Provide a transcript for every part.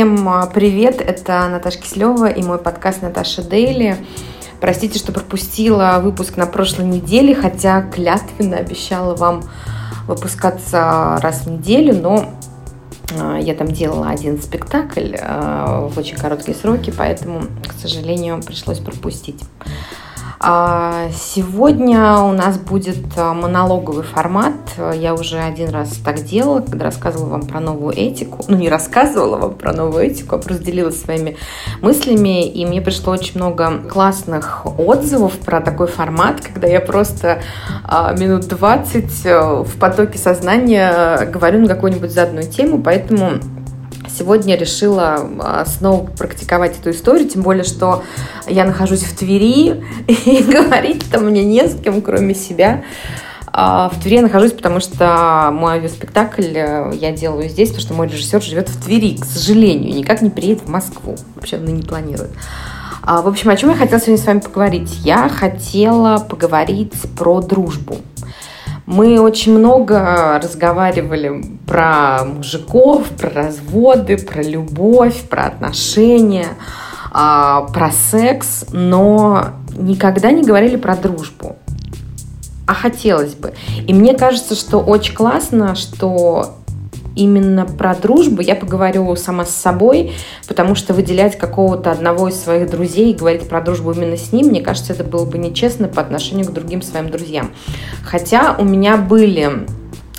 Всем а, привет, это Наташа Кислева и мой подкаст «Наташа Дейли». Простите, что пропустила выпуск на прошлой неделе, хотя клятвенно обещала вам выпускаться раз в неделю, но а, я там делала один спектакль а, в очень короткие сроки, поэтому, к сожалению, пришлось пропустить. А, сегодня у нас будет а, монологовый формат. Я уже один раз так делала, когда рассказывала вам про новую этику. Ну, не рассказывала вам про новую этику, а просто делилась своими мыслями. И мне пришло очень много классных отзывов про такой формат, когда я просто а, минут 20 э, в потоке сознания говорю на какую-нибудь заданную тему. Поэтому Сегодня решила а, снова практиковать эту историю, тем более, что я нахожусь в Твери, и говорить там мне не с кем, кроме себя. А, в Твери я нахожусь, потому что мой авиаспектакль э, я делаю здесь, потому что мой режиссер живет в Твери, к сожалению, никак не приедет в Москву. Вообще он не планирует. А, в общем, о чем я хотела сегодня с вами поговорить? Я хотела поговорить про дружбу. Мы очень много разговаривали про мужиков, про разводы, про любовь, про отношения, а, про секс, но никогда не говорили про дружбу. А хотелось бы. И мне кажется, что очень классно, что именно про дружбу я поговорю сама с собой, потому что выделять какого-то одного из своих друзей и говорить про дружбу именно с ним, мне кажется, это было бы нечестно по отношению к другим своим друзьям. Хотя у меня были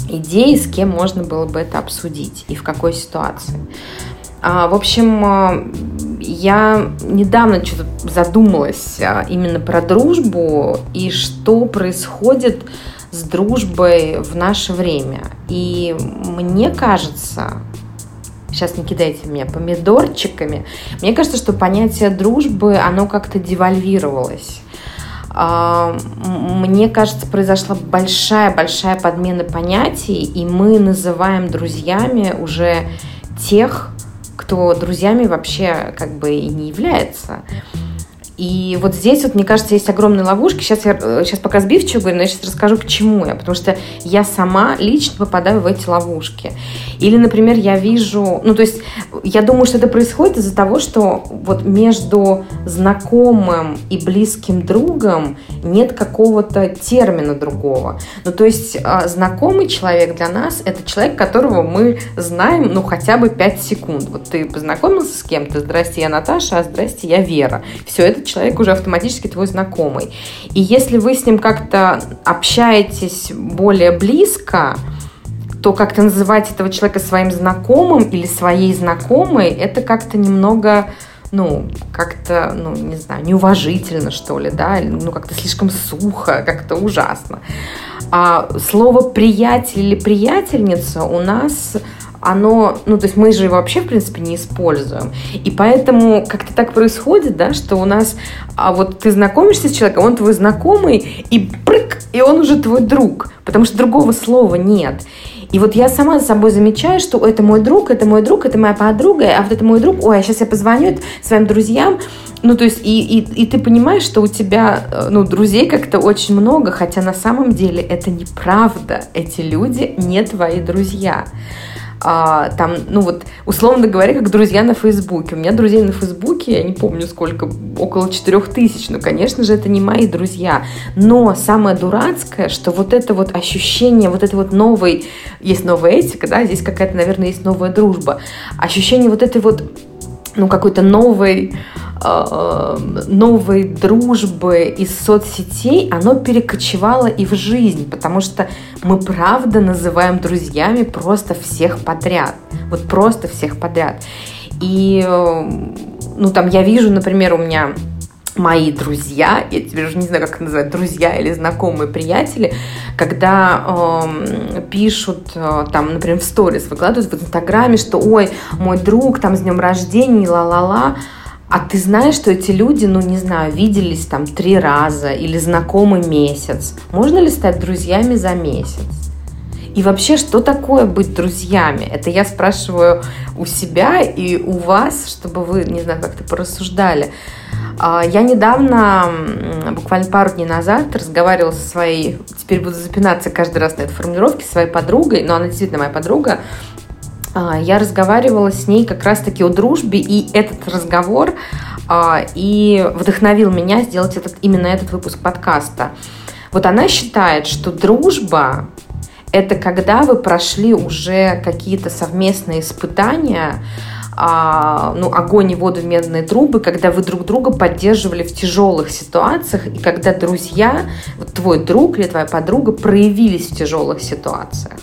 идеи, с кем можно было бы это обсудить и в какой ситуации. А, в общем, а, я недавно что-то задумалась а, именно про дружбу и что происходит с дружбой в наше время. И мне кажется, сейчас не кидайте меня помидорчиками, мне кажется, что понятие дружбы, оно как-то девальвировалось. А, мне кажется, произошла большая-большая подмена понятий, и мы называем друзьями уже тех, кто друзьями вообще как бы и не является. И вот здесь вот, мне кажется, есть огромные ловушки. Сейчас я сейчас пока сбивчиво говорю, но я сейчас расскажу, к чему я. Потому что я сама лично попадаю в эти ловушки. Или, например, я вижу... Ну, то есть, я думаю, что это происходит из-за того, что вот между знакомым и близким другом нет какого-то термина другого. Ну, то есть, а, знакомый человек для нас – это человек, которого мы знаем, ну, хотя бы 5 секунд. Вот ты познакомился с кем-то, здрасте, я Наташа, а здрасте, я Вера. Все, это человек уже автоматически твой знакомый. И если вы с ним как-то общаетесь более близко, то как-то называть этого человека своим знакомым или своей знакомой, это как-то немного ну, как-то, ну, не знаю, неуважительно, что ли, да, ну, как-то слишком сухо, как-то ужасно. А слово «приятель» или «приятельница» у нас оно, ну, то есть мы же его вообще, в принципе, не используем. И поэтому как-то так происходит, да, что у нас, а вот ты знакомишься с человеком, он твой знакомый, и прыг, и он уже твой друг, потому что другого слова нет. И вот я сама за собой замечаю, что это мой друг, это мой друг, это моя подруга, а вот это мой друг, ой, а сейчас я позвоню своим друзьям. Ну, то есть, и, и, и ты понимаешь, что у тебя, э, ну, друзей как-то очень много, хотя на самом деле это неправда. Эти люди не твои друзья а, там, ну вот, условно говоря, как друзья на Фейсбуке. У меня друзей на Фейсбуке, я не помню сколько, около 4 тысяч. Ну, конечно же, это не мои друзья. Но самое дурацкое, что вот это вот ощущение, вот это вот новый, есть новая этика, да, здесь какая-то, наверное, есть новая дружба. Ощущение вот этой вот ну, какой-то новой, э, новой дружбы из соцсетей, оно перекочевало и в жизнь, потому что мы правда называем друзьями просто всех подряд. Вот просто всех подряд. И, э, ну, там я вижу, например, у меня мои друзья, я теперь уже не знаю, как называть, друзья или знакомые приятели, когда э, пишут, э, там, например, в сторис выкладывают в Инстаграме, что, ой, мой друг, там, с днем рождения, ла-ла-ла, а ты знаешь, что эти люди, ну, не знаю, виделись там три раза или знакомы месяц. Можно ли стать друзьями за месяц? И вообще, что такое быть друзьями? Это я спрашиваю у себя и у вас, чтобы вы, не знаю, как-то порассуждали. А, я недавно, буквально пару дней назад, разговаривала со своей, теперь буду запинаться каждый раз на этой формулировке, своей подругой, но она действительно моя подруга, а, я разговаривала с ней как раз-таки о дружбе, и этот разговор а, и вдохновил меня сделать этот, именно этот выпуск подкаста. Вот она считает, что дружба – это когда вы прошли уже какие-то совместные испытания, а, ну, огонь и воду в медные трубы, когда вы друг друга поддерживали в тяжелых ситуациях, и когда друзья, вот твой друг или твоя подруга проявились в тяжелых ситуациях.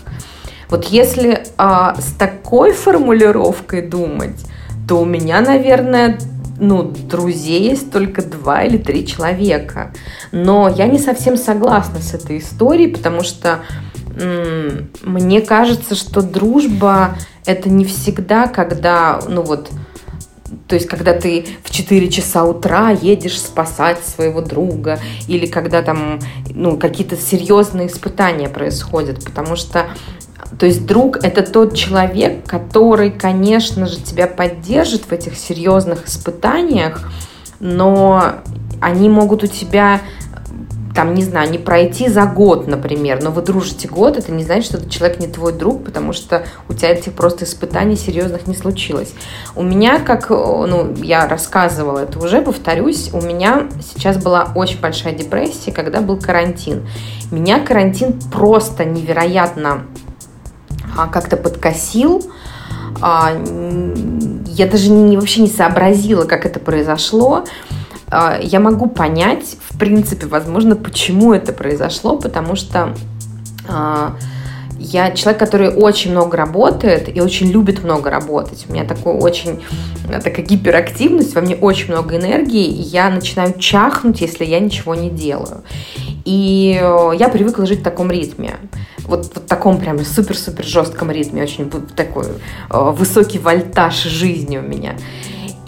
Вот если а, с такой формулировкой думать, то у меня, наверное, ну, друзей есть только два или три человека. Но я не совсем согласна с этой историей, потому что м- мне кажется, что дружба это не всегда, когда, ну вот, то есть, когда ты в 4 часа утра едешь спасать своего друга, или когда там ну, какие-то серьезные испытания происходят, потому что то есть друг это тот человек, который, конечно же, тебя поддержит в этих серьезных испытаниях, но они могут у тебя там, не знаю, не пройти за год, например, но вы дружите год, это не значит, что этот человек не твой друг, потому что у тебя этих просто испытаний серьезных не случилось. У меня, как, ну, я рассказывала это уже, повторюсь, у меня сейчас была очень большая депрессия, когда был карантин. Меня карантин просто невероятно а, как-то подкосил. А, я даже не, вообще не сообразила, как это произошло. А, я могу понять, в принципе, возможно, почему это произошло, потому что я человек, который очень много работает и очень любит много работать. У меня такой очень такая гиперактивность, во мне очень много энергии, и я начинаю чахнуть, если я ничего не делаю. И я привыкла жить в таком ритме. Вот в таком прям супер-супер жестком ритме, очень такой э, высокий вольтаж жизни у меня.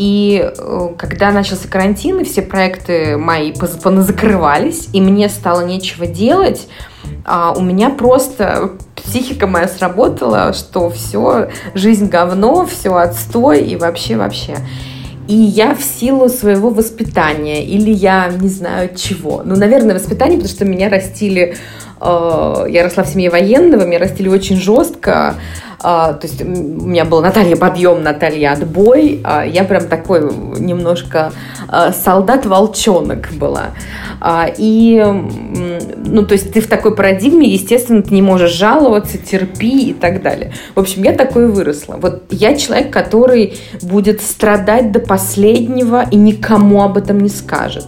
И э, когда начался карантин, и все проекты мои поназакрывались, и мне стало нечего делать, а у меня просто психика моя сработала, что все, жизнь говно, все отстой и вообще-вообще. И я в силу своего воспитания, или я не знаю чего, ну, наверное, воспитание, потому что меня растили, э, я росла в семье военного, меня растили очень жестко, то есть у меня была Наталья подъем, Наталья отбой. А, я прям такой немножко а, солдат-волчонок была. И, ну, то есть ты в такой парадигме, естественно, ты не можешь жаловаться, терпи и так далее. В общем, я такой выросла. Вот я человек, который будет страдать до последнего и никому об этом не скажет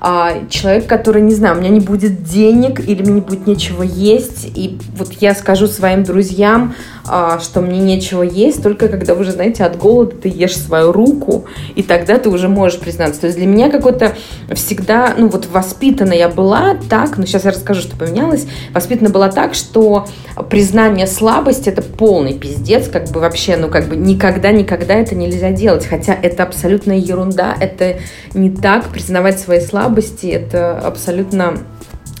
а, человек, который, не знаю, у меня не будет денег или мне не будет нечего есть, и вот я скажу своим друзьям, а, что мне нечего есть, только когда уже, знаете, от голода ты ешь свою руку, и тогда ты уже можешь признаться. То есть для меня какой-то всегда, ну вот воспитана я была так, ну сейчас я расскажу, что поменялось, воспитана была так, что признание слабости это полный пиздец, как бы вообще, ну как бы никогда-никогда это нельзя делать, хотя это абсолютная ерунда, это не так, признавать свои слабости это абсолютно а,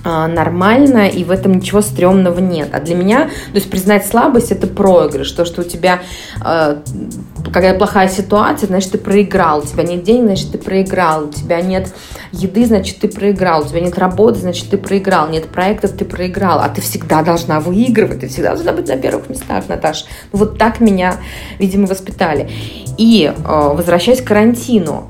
нормально, и в этом ничего стрёмного нет. А для меня, то есть признать слабость – это проигрыш. То, что у тебя э, какая плохая ситуация, значит, ты проиграл. У тебя нет денег, значит, ты проиграл. У тебя нет еды, значит, ты проиграл. У тебя нет работы, значит, ты проиграл. Нет проектов, ты проиграл. А ты всегда должна выигрывать. Ты всегда должна быть на первых местах, Наташа. Ну, вот так меня, видимо, воспитали. И, э, возвращаясь к карантину,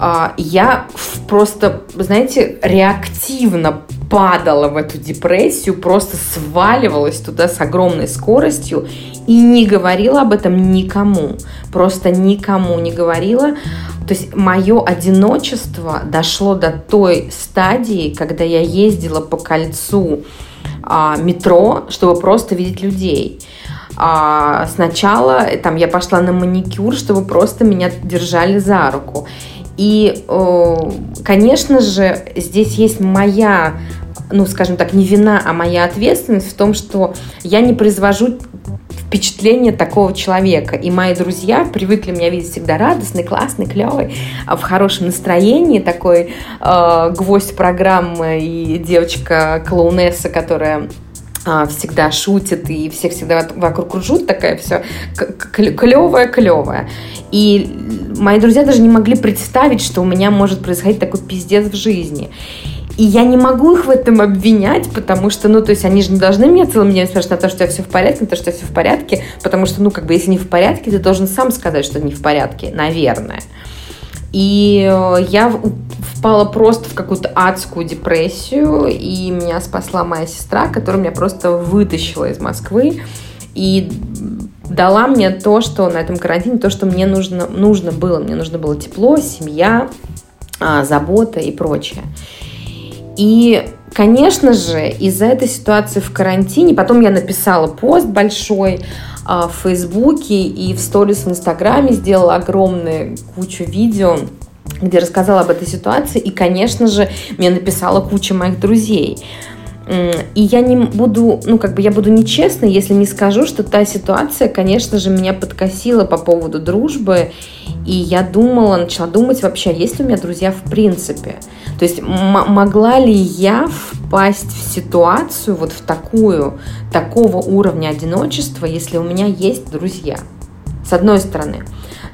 а, я просто, знаете, реактивно падала в эту депрессию, просто сваливалась туда с огромной скоростью и не говорила об этом никому. Просто никому не говорила. То есть мое одиночество дошло до той стадии, когда я ездила по кольцу а, метро, чтобы просто видеть людей. А, сначала там я пошла на маникюр, чтобы просто меня держали за руку. И, конечно же, здесь есть моя, ну, скажем так, не вина, а моя ответственность в том, что я не произвожу впечатление такого человека. И мои друзья привыкли меня видеть всегда радостный, классный, клевый, а в хорошем настроении, такой э, гвоздь программы и девочка-клоунесса, которая а, всегда шутит и всех всегда вокруг кружут, такая все клевая-клевая. И мои друзья даже не могли представить, что у меня может происходить такой пиздец в жизни. И я не могу их в этом обвинять, потому что, ну, то есть они же не должны меня целым днем спрашивать на то, что я все в порядке, на то, что я все в порядке, потому что, ну, как бы, если не в порядке, ты должен сам сказать, что не в порядке, наверное. И э, я впала просто в какую-то адскую депрессию, и меня спасла моя сестра, которая меня просто вытащила из Москвы и дала мне то, что на этом карантине, то, что мне нужно, нужно было. Мне нужно было тепло, семья, а, забота и прочее. И, конечно же, из-за этой ситуации в карантине, потом я написала пост большой, в Фейсбуке и в сторис в Инстаграме сделала огромную кучу видео, где рассказала об этой ситуации. И, конечно же, мне написала куча моих друзей. И я не буду, ну, как бы я буду нечестной, если не скажу, что та ситуация, конечно же, меня подкосила по поводу дружбы. И я думала, начала думать вообще, есть ли у меня друзья в принципе. То есть могла ли я впасть в ситуацию вот в такую, такого уровня одиночества, если у меня есть друзья? С одной стороны.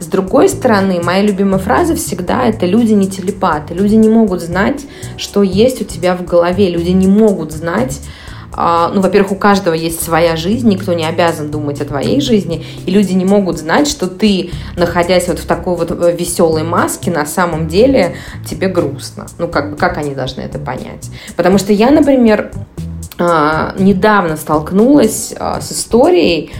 С другой стороны, моя любимая фраза всегда это люди не телепаты. Люди не могут знать, что есть у тебя в голове. Люди не могут знать, а, ну, во-первых, у каждого есть своя жизнь, никто не обязан думать о твоей жизни, и люди не могут знать, что ты, находясь вот в такой вот э, веселой маске, на самом деле тебе грустно. Ну, как как они должны это понять? Потому что я, например, а, недавно столкнулась а, с историей,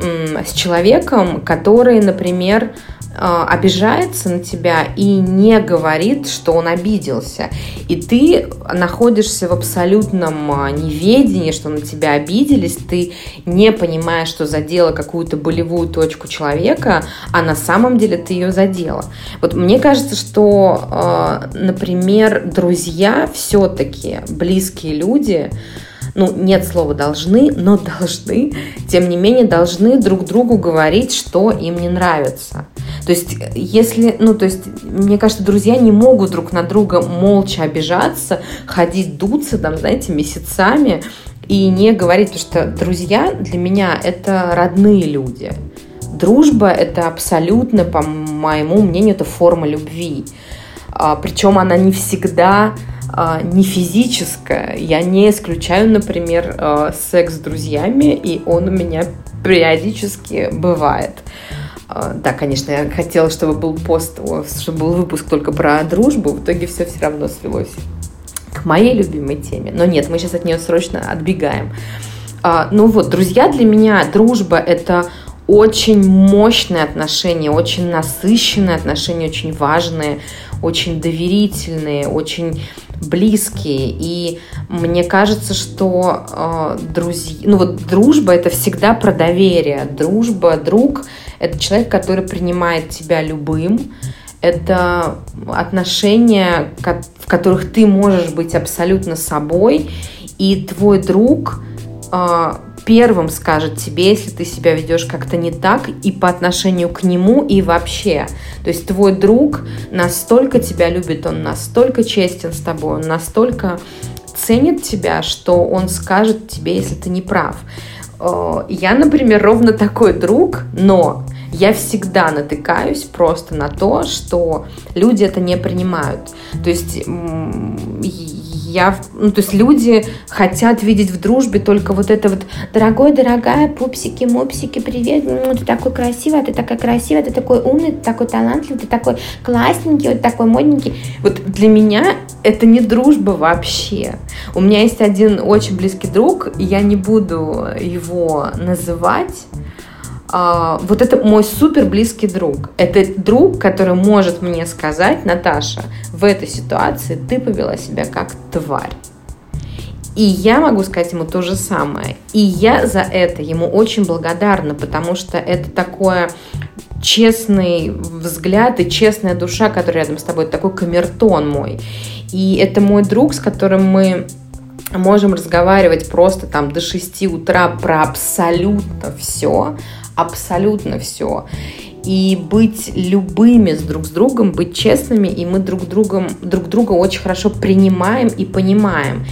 с человеком, который, например, обижается на тебя и не говорит, что он обиделся. И ты находишься в абсолютном а, неведении, что на тебя обиделись, ты не понимаешь, что задела какую-то болевую точку человека, а на самом деле ты ее задела. Вот мне кажется, что, а, например, друзья все-таки, близкие люди, ну, нет слова должны, но должны, тем не менее, должны друг другу говорить, что им не нравится. То есть, если, ну, то есть, мне кажется, друзья не могут друг на друга молча обижаться, ходить дуться, там, знаете, месяцами и не говорить, потому что друзья для меня это родные люди. Дружба это абсолютно, по моему мнению, это форма любви. А, причем она не всегда а, не физическое. Я не исключаю, например, а, секс с друзьями, и он у меня периодически бывает. А, да, конечно, я хотела, чтобы был пост, чтобы был выпуск только про дружбу, в итоге все все равно слилось к моей любимой теме. Но нет, мы сейчас от нее срочно отбегаем. Ну вот, друзья, для меня дружба – это очень мощные отношения, очень насыщенные отношения, очень важные, очень доверительные, очень близкие. И мне кажется, что э, друзья, ну вот дружба это всегда про доверие. Дружба, друг это человек, который принимает тебя любым. Это отношения, в которых ты можешь быть абсолютно собой, и твой друг э, первым скажет тебе, если ты себя ведешь как-то не так, и по отношению к нему, и вообще. То есть твой друг настолько тебя любит, он настолько честен с тобой, он настолько ценит тебя, что он скажет тебе, если ты не прав. Э, я, например, ровно такой друг, но я всегда натыкаюсь просто на то, что люди это не принимают. То есть я, ну, то есть люди хотят видеть в дружбе только вот это вот дорогой, дорогая, пупсики, мупсики, привет, ну, ты такой красивый, ты такая красивая, ты такой умный, ты такой талантливый, ты такой классненький, вот такой модненький. Вот для меня это не дружба вообще. У меня есть один очень близкий друг, я не буду его называть, а, вот это мой супер близкий друг. Это друг, который может мне сказать, Наташа, в этой ситуации ты повела себя как тварь. И я могу сказать ему то же самое. И я за это ему очень благодарна, потому что это такое честный взгляд и честная душа, которая рядом с тобой, это такой камертон мой. И это мой друг, с которым мы можем разговаривать просто там до 6 утра про абсолютно все, абсолютно все. И быть любыми с друг с другом, быть честными, и мы друг, другом, друг друга очень хорошо принимаем и понимаем.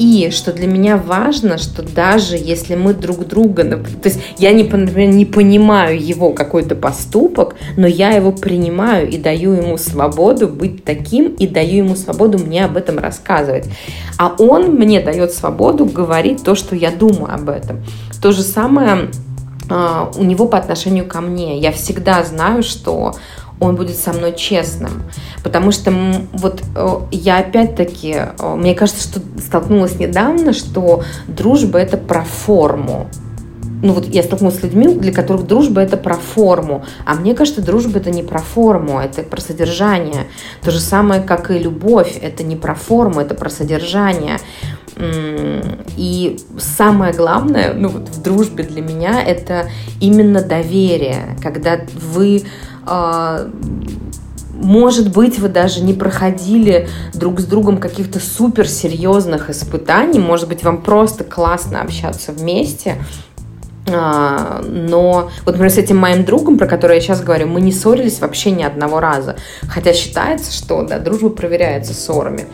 И что для меня важно, что даже если мы друг друга, то есть я, не, например, не понимаю его какой-то поступок, но я его принимаю и даю ему свободу быть таким, и даю ему свободу мне об этом рассказывать. А он мне дает свободу говорить то, что я думаю об этом. То же самое у него по отношению ко мне. Я всегда знаю, что он будет со мной честным. Потому что вот э, я опять-таки, э, мне кажется, что столкнулась недавно, что дружба это про форму. Ну вот я столкнулась с людьми, для которых дружба это про форму. А мне кажется, дружба это не про форму, это про содержание. То же самое, как и любовь. Это не про форму, это про содержание. И самое главное, ну вот в дружбе для меня, это именно доверие, когда вы а, может быть, вы даже не проходили друг с другом каких-то суперсерьезных испытаний, может быть, вам просто классно общаться вместе, а, но вот, например, с этим моим другом, про который я сейчас говорю, мы не ссорились вообще ни одного раза. Хотя считается, что да, дружба проверяется ссорами.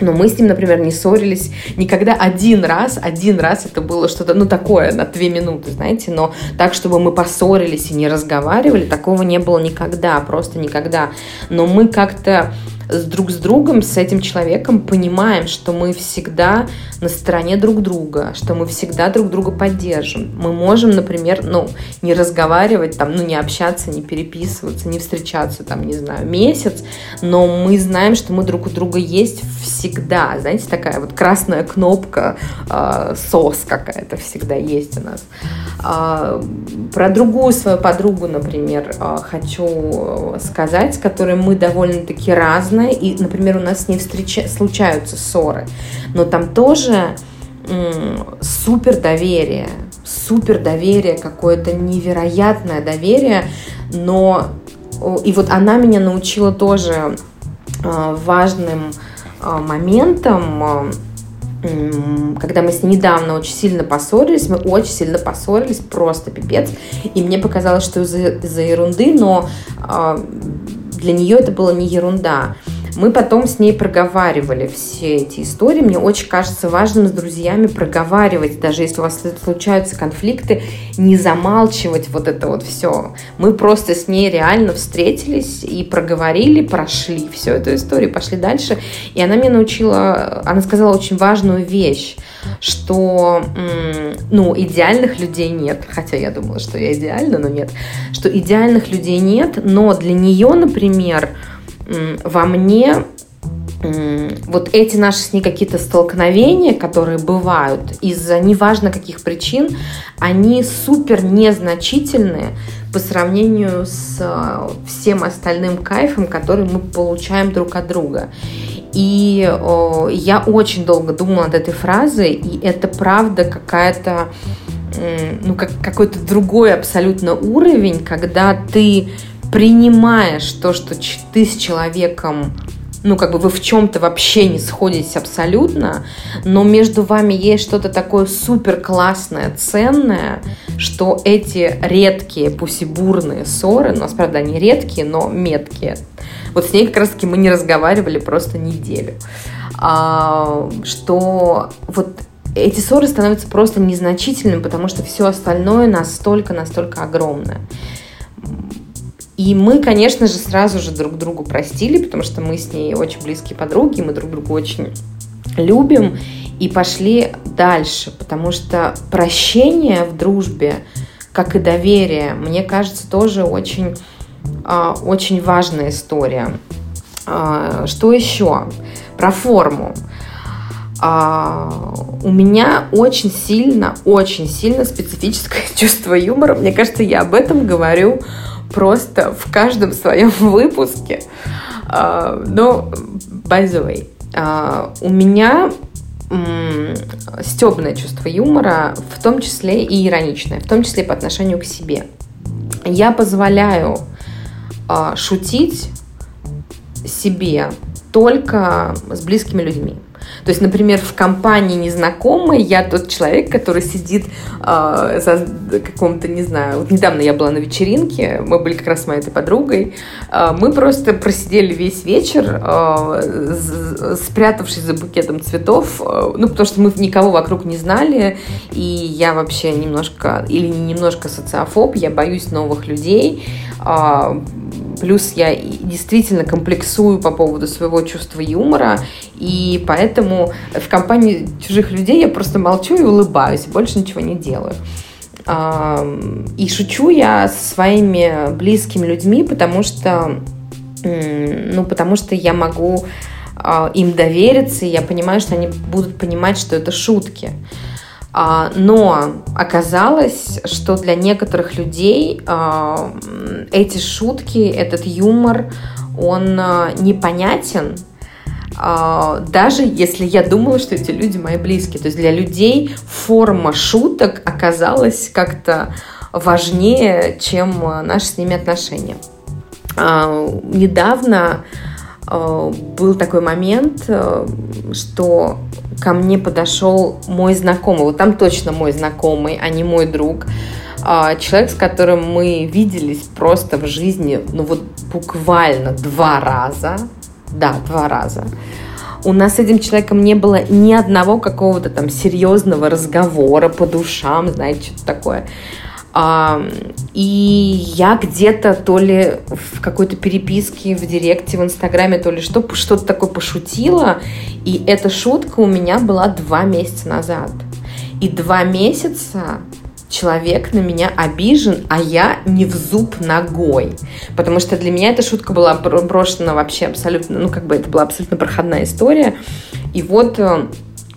Но мы с ним, например, не ссорились никогда один раз. Один раз это было что-то, ну, такое, на две минуты, знаете. Но так, чтобы мы поссорились и не разговаривали, такого не было никогда, просто никогда. Но мы как-то с друг с другом, с этим человеком понимаем, что мы всегда на стороне друг друга, что мы всегда друг друга поддержим. Мы можем, например, ну, не разговаривать, там, ну, не общаться, не переписываться, не встречаться, там, не знаю, месяц, но мы знаем, что мы друг у друга есть всегда. Знаете, такая вот красная кнопка, э, сос какая-то всегда есть у нас. Э, про другую свою подругу, например, э, хочу сказать, с которой мы довольно-таки разные, разное, и, например, у нас с ней встреча... случаются ссоры, но там тоже супер доверие, супер доверие, какое-то невероятное доверие, но и вот она меня научила тоже а, важным а, моментом, а, когда мы с ней недавно очень сильно поссорились, мы очень сильно поссорились, просто пипец, и мне показалось, что из-за из ерунды, но для нее это была не ерунда. Мы потом с ней проговаривали все эти истории. Мне очень кажется важным с друзьями проговаривать, даже если у вас случаются конфликты, не замалчивать вот это вот все. Мы просто с ней реально встретились и проговорили, прошли всю эту историю, пошли дальше. И она мне научила, она сказала очень важную вещь, что, ну, идеальных людей нет, хотя я думала, что я идеальна, но нет, что идеальных людей нет, но для нее, например, во мне вот эти наши с ней какие-то столкновения, которые бывают из-за неважно каких причин, они супер незначительные по сравнению с э, всем остальным кайфом, который мы получаем друг от друга. И о, я очень долго думала над этой фразой, и это правда какая-то ну, как, какой-то другой абсолютно уровень, когда ты принимаешь то, что ты с человеком ну, как бы вы в чем-то вообще не сходитесь абсолютно, но между вами есть что-то такое супер классное, ценное, что эти редкие, пусть и бурные ссоры, у нас, правда, они редкие, но меткие, вот с ней как раз-таки мы не разговаривали просто неделю, а, что вот эти ссоры становятся просто незначительными, потому что все остальное настолько-настолько огромное. И мы, конечно же, сразу же друг другу простили, потому что мы с ней очень близкие подруги, мы друг друга очень любим, и пошли дальше, потому что прощение в дружбе, как и доверие, мне кажется, тоже очень, а, очень важная история. А, что еще? Про форму. А, у меня очень сильно, очень сильно специфическое чувство юмора. Мне кажется, я об этом говорю просто в каждом своем выпуске. Uh, но, by the way, uh, у меня стебное чувство юмора, в том числе и ироничное, в том числе по отношению к себе. Я позволяю uh, шутить себе только с близкими людьми. То есть, например, в компании незнакомой я тот человек, который сидит э, за каком-то, не знаю, вот недавно я была на вечеринке, мы были как раз с моей этой подругой, э, мы просто просидели весь вечер, э, спрятавшись за букетом цветов, э, ну, потому что мы никого вокруг не знали, и я вообще немножко, или не немножко социофоб, я боюсь новых людей, э, Плюс я действительно комплексую по поводу своего чувства юмора, и поэтому в компании чужих людей я просто молчу и улыбаюсь, больше ничего не делаю. И шучу я со своими близкими людьми, потому что, ну, потому что я могу а, им довериться, и я понимаю, что они будут понимать, что это шутки. А, но оказалось, что для некоторых людей а, эти шутки, этот юмор, он а, непонятен, даже если я думала, что эти люди мои близкие. То есть для людей форма шуток оказалась как-то важнее, чем наши с ними отношения. Недавно был такой момент, что ко мне подошел мой знакомый, вот там точно мой знакомый, а не мой друг, а, человек, с которым мы виделись просто в жизни, ну вот буквально два раза, да, два раза. У нас с этим человеком не было ни одного какого-то там серьезного разговора по душам, знаете, что-то такое. И я где-то то ли в какой-то переписке в директе в Инстаграме, то ли что, что-то такое пошутила. И эта шутка у меня была два месяца назад. И два месяца человек на меня обижен, а я не в зуб ногой. Потому что для меня эта шутка была брошена вообще абсолютно, ну как бы это была абсолютно проходная история. И вот э,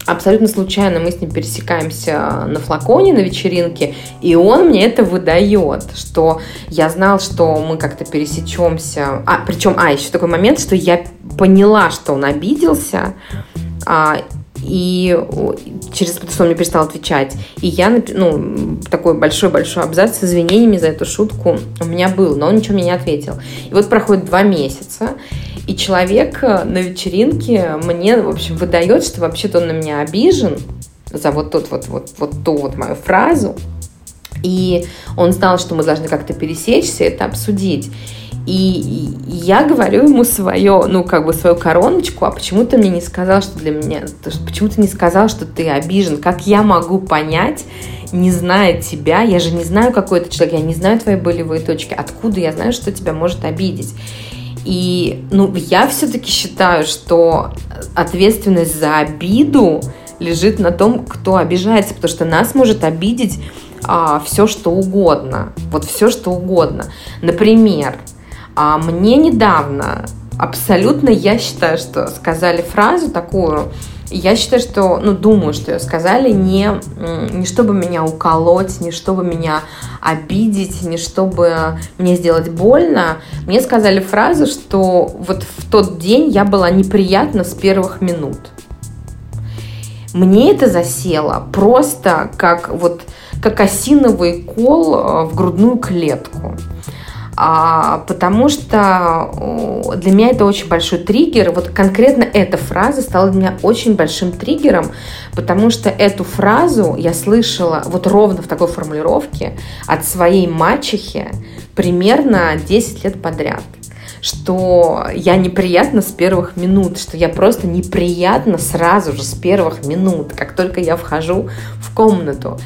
абсолютно случайно мы с ним пересекаемся на флаконе на вечеринке, и он мне это выдает, что я знал, что мы как-то пересечемся. А, причем, а, еще такой момент, что я поняла, что он обиделся, а, и через что он мне перестал отвечать. И я, ну, такой большой-большой абзац с извинениями за эту шутку у меня был, но он ничего мне не ответил. И вот проходит два месяца, и человек э, на вечеринке мне, в общем, выдает, что вообще-то он на меня обижен за вот тот вот, вот, вот ту вот мою фразу. И он знал, что мы должны как-то пересечься, это обсудить. И я говорю ему свое, ну, как бы свою короночку, а почему ты мне не сказал, что для меня, почему ты не сказал, что ты обижен? Как я могу понять, не зная тебя, я же не знаю, какой ты человек, я не знаю твои болевые точки, откуда я знаю, что тебя может обидеть? И ну, я все-таки считаю, что ответственность за обиду лежит на том, кто обижается, потому что нас может обидеть а, все, что угодно. Вот все, что угодно. Например, а, мне недавно абсолютно, я считаю, что сказали фразу такую, я считаю, что, ну, думаю, что ее сказали не, не чтобы меня уколоть, не чтобы меня обидеть, не чтобы мне сделать больно. Мне сказали фразу, что вот в тот день я была неприятна с первых минут. Мне это засело просто как вот как осиновый кол э, в грудную клетку потому что для меня это очень большой триггер. Вот конкретно эта фраза стала для меня очень большим триггером, потому что эту фразу я слышала вот ровно в такой формулировке от своей мачехи примерно 10 лет подряд что я неприятна с первых минут, что я просто неприятна сразу же с первых минут, как только я вхожу в комнату.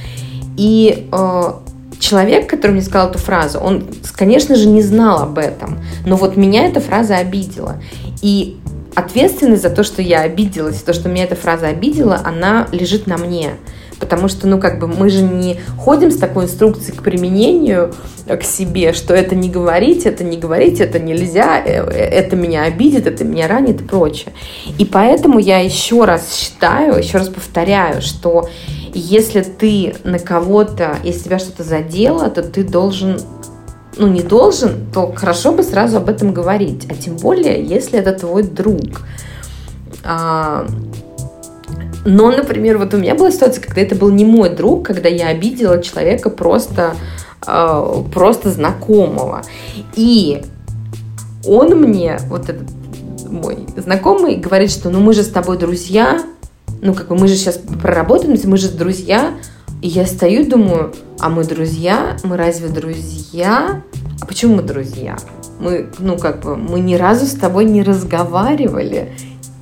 И э, человек, который мне сказал эту фразу, он, конечно же, не знал об этом, но вот меня эта фраза обидела. И ответственность за то, что я обиделась, то, что меня эта фраза обидела, она лежит на мне. Потому что, ну, как бы мы же не ходим с такой инструкцией к применению к себе, что это не говорить, это не говорить, это нельзя, э, это меня обидит, это меня ранит и прочее. И поэтому я еще раз считаю, еще раз повторяю, что если ты на кого-то, если тебя что-то задело, то ты должен ну, не должен, то хорошо бы сразу об этом говорить. А тем более, если это твой друг. А, но, например, вот у меня была ситуация, когда это был не мой друг, когда я обидела человека просто, а, просто знакомого. И он мне, вот этот мой знакомый, говорит, что ну мы же с тобой друзья, ну, как бы мы же сейчас проработаем, мы же друзья, и я стою думаю, а мы друзья? Мы разве друзья? А почему мы друзья? Мы, ну, как бы, мы ни разу с тобой не разговаривали.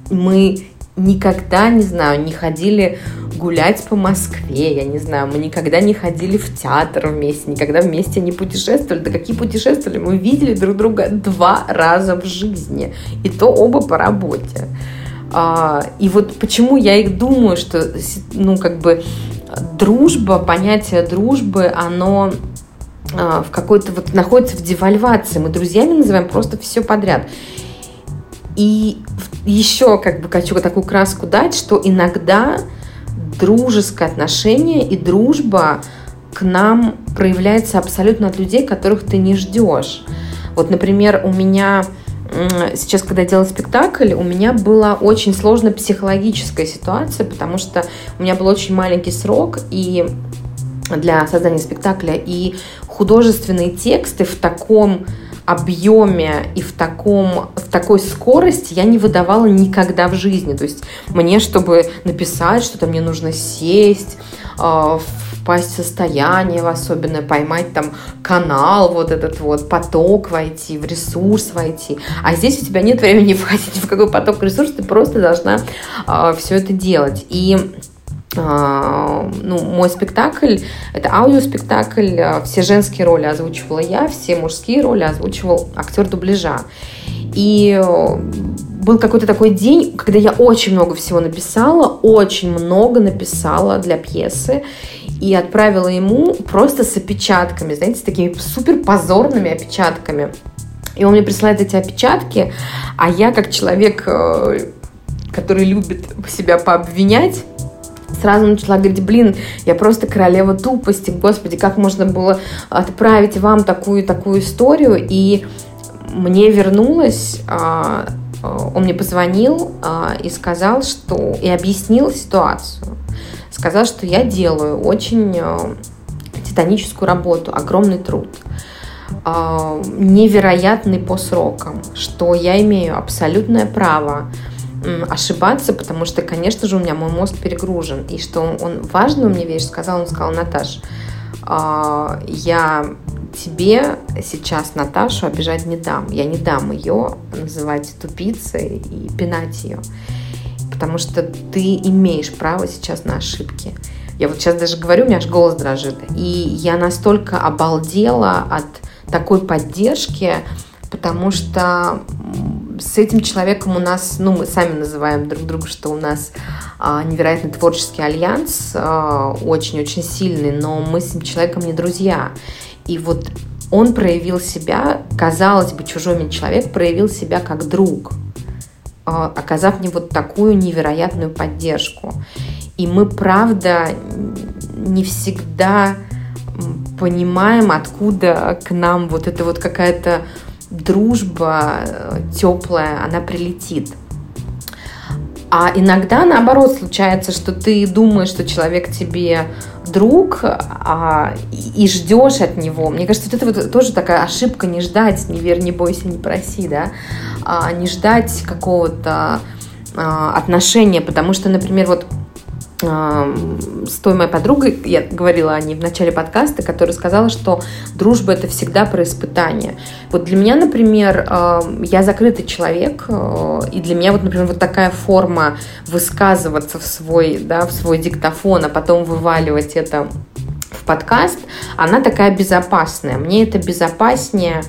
Мы никогда, не знаю, не ходили гулять по Москве, я не знаю, мы никогда не ходили в театр вместе, никогда вместе не путешествовали. Да какие путешествовали? Мы видели друг друга два раза в жизни, и то оба по работе. А, и вот почему я их думаю, что, ну, как бы, дружба, понятие дружбы, оно а, в какой-то вот находится в девальвации. Мы друзьями называем просто все подряд. И еще как бы хочу такую краску дать, что иногда дружеское отношение и дружба к нам проявляется абсолютно от людей, которых ты не ждешь. Вот, например, у меня сейчас, когда я делала спектакль, у меня была очень сложная психологическая ситуация, потому что у меня был очень маленький срок и для создания спектакля, и художественные тексты в таком объеме и в, таком, в такой скорости я не выдавала никогда в жизни. То есть мне, чтобы написать что-то, мне нужно сесть, э, впасть в состояние в особенное, поймать там канал, вот этот вот поток войти, в ресурс войти. А здесь у тебя нет времени входить в какой поток ресурс, ты просто должна э, все это делать. И а, ну, мой спектакль, это аудиоспектакль, все женские роли озвучивала я, все мужские роли озвучивал актер дубляжа. И э, был какой-то такой день, когда я очень много всего написала, очень много написала для пьесы и отправила ему просто с опечатками, знаете, с такими супер позорными опечатками. И он мне присылает эти опечатки, а я как человек, э, который любит себя пообвинять, сразу начала говорить, блин, я просто королева тупости, господи, как можно было отправить вам такую такую историю, и мне вернулось, а, а, он мне позвонил а, и сказал, что и объяснил ситуацию, сказал, что я делаю очень титаническую работу, огромный труд невероятный по срокам, что я имею абсолютное право ошибаться, потому что, конечно же, у меня мой мозг перегружен. И что он важную мне вещь сказал, он сказал, Наташ, а, я тебе сейчас Наташу обижать не дам. Я не дам ее называть тупицей и пинать ее. Потому что ты имеешь право сейчас на ошибки. Я вот сейчас даже говорю, у меня аж голос дрожит. И я настолько обалдела от такой поддержки, потому что с этим человеком у нас, ну, мы сами называем друг друга, что у нас а, невероятно творческий альянс, а, очень-очень сильный, но мы с этим человеком не друзья. И вот он проявил себя, казалось бы, чужой мне человек проявил себя как друг, а, оказав мне вот такую невероятную поддержку. И мы, правда, не всегда понимаем, откуда к нам вот эта вот какая-то дружба теплая, она прилетит. А иногда, наоборот, случается, что ты думаешь, что человек тебе друг, а, и ждешь от него. Мне кажется, вот это вот тоже такая ошибка не ждать, не верь, не бойся, не проси, да, а, не ждать какого-то а, отношения, потому что, например, вот с той моей подругой, я говорила о ней в начале подкаста, которая сказала, что дружба это всегда про испытания. Вот для меня, например, я закрытый человек, э, и для меня вот, например, вот такая форма высказываться в свой, да, в свой диктофон, а потом вываливать это в подкаст, она такая безопасная. Мне это безопаснее,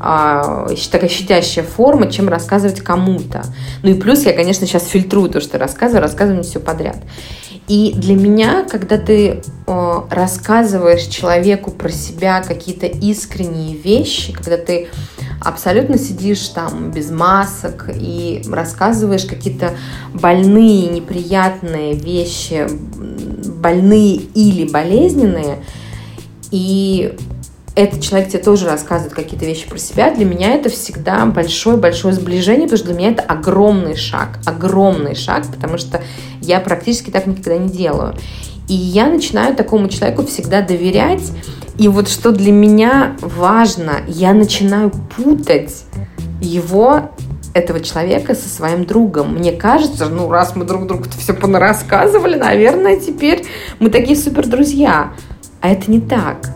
а, такая щадящая форма, чем рассказывать кому-то. Ну и плюс я, конечно, сейчас фильтрую то, что рассказываю, рассказываю не все подряд. И для меня, когда ты э, рассказываешь человеку про себя какие-то искренние вещи, когда ты абсолютно сидишь там без масок и рассказываешь какие-то больные, неприятные вещи, больные или болезненные, и этот человек тебе тоже рассказывает какие-то вещи про себя, для меня это всегда большое-большое сближение, потому что для меня это огромный шаг, огромный шаг, потому что я практически так никогда не делаю. И я начинаю такому человеку всегда доверять. И вот что для меня важно, я начинаю путать его этого человека со своим другом. Мне кажется, ну, раз мы друг другу все понарассказывали, наверное, теперь мы такие супер друзья. А это не так.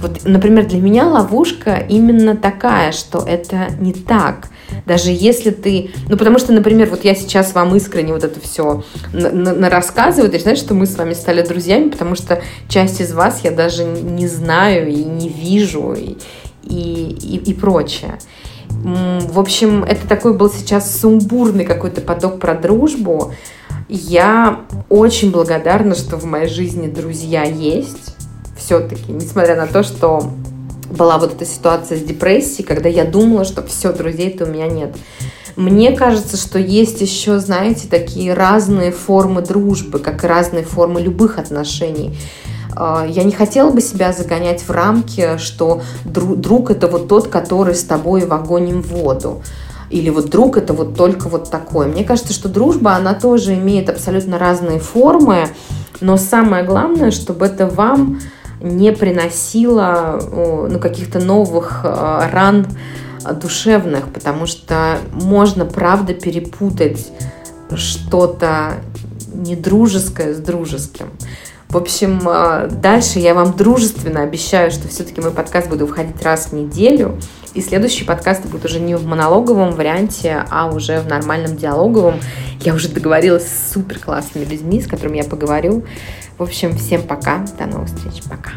Вот, например, для меня ловушка именно такая, что это не так. Даже если ты... Ну, потому что, например, вот я сейчас вам искренне вот это все на, рассказываю, ты знаешь, что мы с вами стали друзьями, потому что часть из вас я даже не знаю и не вижу и, и, и, и прочее. В общем, это такой был сейчас сумбурный какой-то поток про дружбу. Я очень благодарна, что в моей жизни друзья есть все-таки, несмотря на то, что была вот эта ситуация с депрессией, когда я думала, что все, друзей-то у меня нет. Мне кажется, что есть еще, знаете, такие разные формы дружбы, как и разные формы любых отношений. А, я не хотела бы себя загонять в рамки, что друг, это вот тот, который с тобой в огонь и в воду. Или вот друг это вот только вот такой. Мне кажется, что дружба, она тоже имеет абсолютно разные формы, но самое главное, чтобы это вам не приносило ну, каких-то новых а, ран душевных, потому что можно, правда, перепутать что-то недружеское с дружеским. В общем, а, дальше я вам дружественно обещаю, что все-таки мой подкаст будет выходить раз в неделю. И следующий подкаст будет уже не в монологовом варианте, а уже в нормальном диалоговом. Я уже договорилась с супер классными людьми, с которыми я поговорю. В общем, всем пока. До новых встреч. Пока.